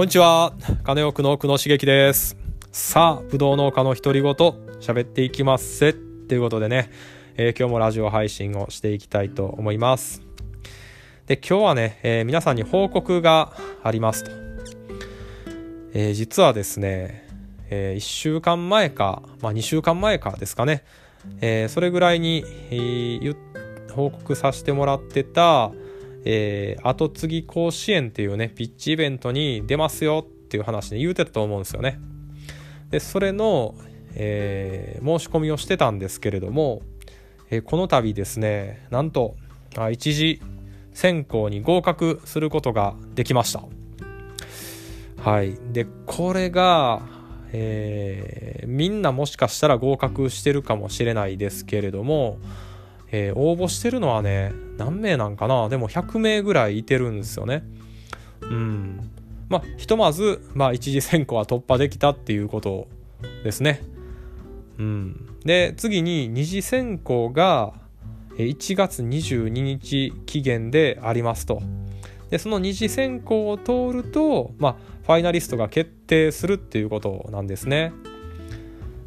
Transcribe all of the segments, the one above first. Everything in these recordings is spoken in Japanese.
こんにちは。金奥の久野茂樹です。さあぶどう農家の独り言喋っていきますせ。ということでね、えー、今日もラジオ配信をしていきたいと思います。で今日はね、えー、皆さんに報告がありますと、えー、実はですね、え1週間前か、まあ、2週間前かですかね、えそれぐらいに、えー、報告させてもらってた、えー、後継ぎ甲子園っていうね、ピッチイベントに出ますよっていう話で言うてたと思うんですよね。で、それの、えー、申し込みをしてたんですけれども、えー、この度ですね、なんと、あ一次選考に合格することができました。はい。で、これが、えー、みんなもしかしたら合格してるかもしれないですけれども、えー、応募してるのはね何名なんかな？でも100名ぐらいいてるんですよね。うん。まあひとまず、まあ、一次選考は突破できたっていうことですね。うん。で次に二次選考が1月22日期限でありますと。でその二次選考を通ると、まあ、ファイナリストが決定するっていうことなんですね。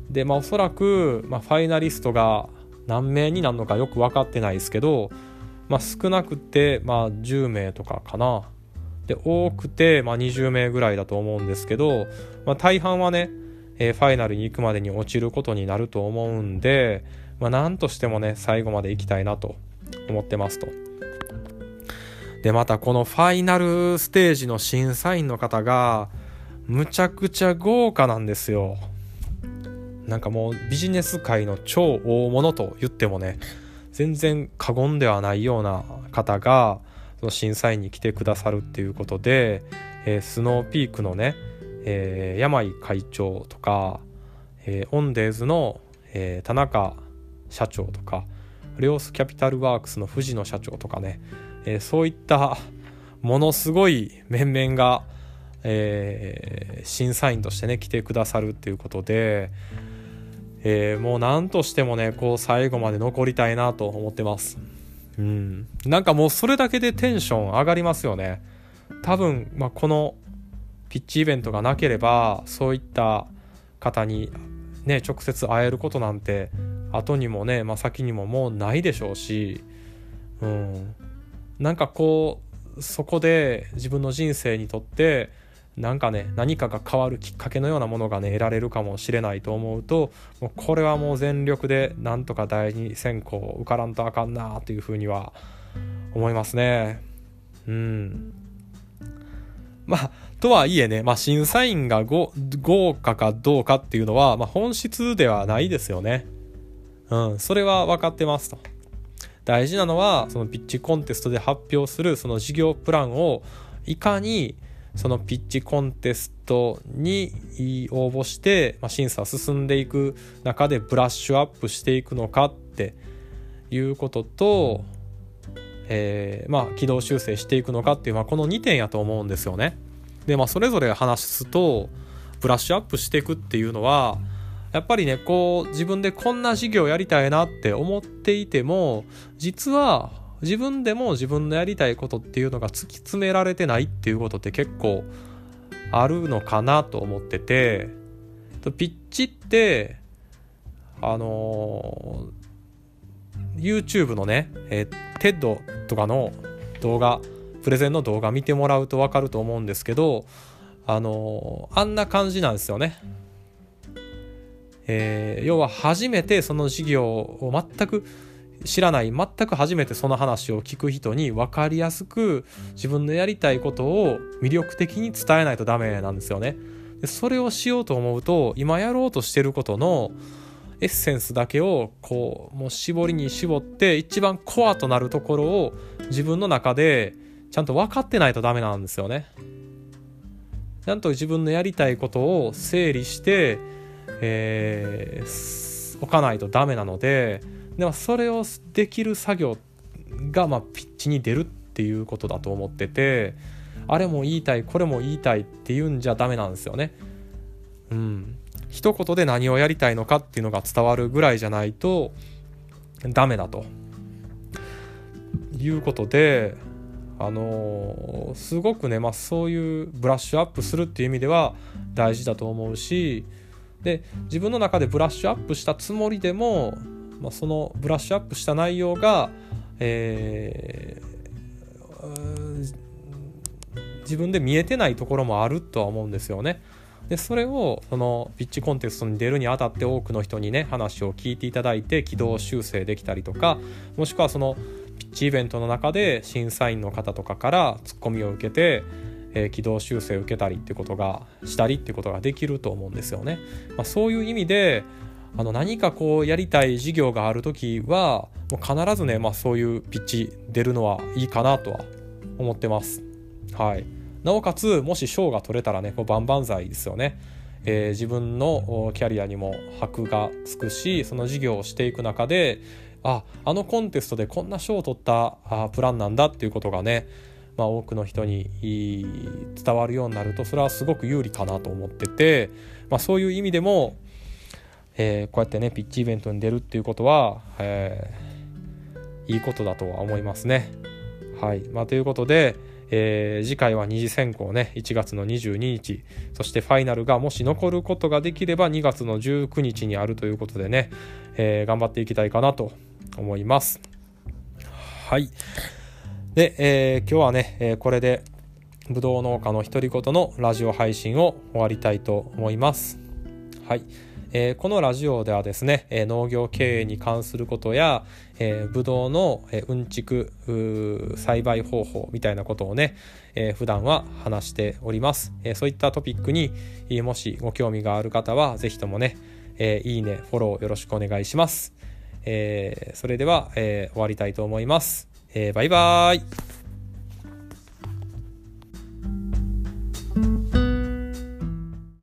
でまあおそらく、まあ、ファイナリストが何名になるのかよく分かってないですけど、まあ、少なくて、まあ、10名とかかなで多くて、まあ、20名ぐらいだと思うんですけど、まあ、大半はね、えー、ファイナルに行くまでに落ちることになると思うんで、まあ、何としてもね最後まで行きたいなと思ってますと。でまたこのファイナルステージの審査員の方がむちゃくちゃ豪華なんですよ。なんかもうビジネス界の超大物と言ってもね全然過言ではないような方がその審査員に来てくださるっていうことで、えー、スノーピークのね、えー、山井会長とか、えー、オンデーズの、えー、田中社長とかレオスキャピタルワークスの藤野社長とかね、えー、そういったものすごい面々が、えー、審査員としてね来てくださるっていうことで、えー、もう何としてもねこう最後まで残りたいなと思ってます。うん。なんかもうそれだけでテンション上がりますよね。多分、まあ、このピッチイベントがなければそういった方にね直接会えることなんて後にもね、まあ、先にももうないでしょうしうん。なんかこうそこで自分の人生にとってなんかね何かが変わるきっかけのようなものがね得られるかもしれないと思うともうこれはもう全力でなんとか第二選考受からんとあかんなというふうには思いますね。うん。まあとはいえね、まあ、審査員が豪華かどうかっていうのは、まあ、本質ではないですよね。うんそれは分かってますと。大事なのはそのピッチコンテストで発表するその事業プランをいかにそのピッチコンテストに応募して、まあ、審査進んでいく中でブラッシュアップしていくのかっていうことと、えー、まあ軌道修正していくのかっていう、まあ、この2点やと思うんですよね。でまあそれぞれ話すとブラッシュアップしていくっていうのはやっぱりねこう自分でこんな事業やりたいなって思っていても実は自分でも自分のやりたいことっていうのが突き詰められてないっていうことって結構あるのかなと思っててピッチってあのー、YouTube のね、えー、TED とかの動画プレゼンの動画見てもらうと分かると思うんですけどあのー、あんな感じなんですよね。えー、要は初めてその事業を全く知らない全く初めてその話を聞く人に分かりやすく自分のやりたいことを魅力的に伝えないとダメなんですよね。でそれをしようと思うと今やろうとしてることのエッセンスだけをこうもう絞りに絞って一番コアとなるところを自分の中でちゃんと分かってないとダメなんですよね。ちゃんと自分のやりたいことを整理して、えー、置かないとダメなのででもそれをできる作業がまあピッチに出るっていうことだと思っててあれも言いたいこれも言いたいっていうんじゃダメなんですよね。うん、一言で何をやりたいのかっていうのが伝わるぐらいじゃないとダメだということであのー、すごくね、まあ、そういうブラッシュアップするっていう意味では大事だと思うしで自分の中でブラッシュアップしたつもりでも、まあ、そのブラッシュアップした内容が、えー、自分で見えてないところもあるとは思うんですよね。でそれをそのピッチコンテストに出るにあたって多くの人にね話を聞いていただいて軌道修正できたりとかもしくはそのピッチイベントの中で審査員の方とかからツッコミを受けて、えー、軌道修正を受けたりってことがしたりってことができると思うんですよね。まあ、そういう意味であの何かこうやりたい事業がある時はもう必ずね、まあ、そういうピッチ出るのはいいかなとは思ってます。はい、なおかつもし賞が取れたらねこう万々歳ですよね。えー、自分のキャリアにも箔がつくしその事業をしていく中でああのコンテストでこんな賞を取ったあプランなんだっていうことがね、まあ、多くの人に伝わるようになるとそれはすごく有利かなと思ってて、まあ、そういう意味でも、えー、こうやってねピッチイベントに出るっていうことは、えー、いいことだとは思いますね。はいまあ、ということで、えー、次回は二次選考ね1月の22日そしてファイナルがもし残ることができれば2月の19日にあるということでね、えー、頑張っていきたいかなと思います。はい。で、えー、今日はね、え、これで、ぶどう農家の独り言のラジオ配信を終わりたいと思います。はい。えー、このラジオではですね、えー、農業経営に関することや、えー、ブドウの、うんちく栽培方法みたいなことをね、えー、普段は話しております、えー、そういったトピックに、もしご興味がある方はぜひともね、えー、いいねフォローよろしくお願いします。えー、それでは、えー、終わりたいと思います。えー、バイバーイ。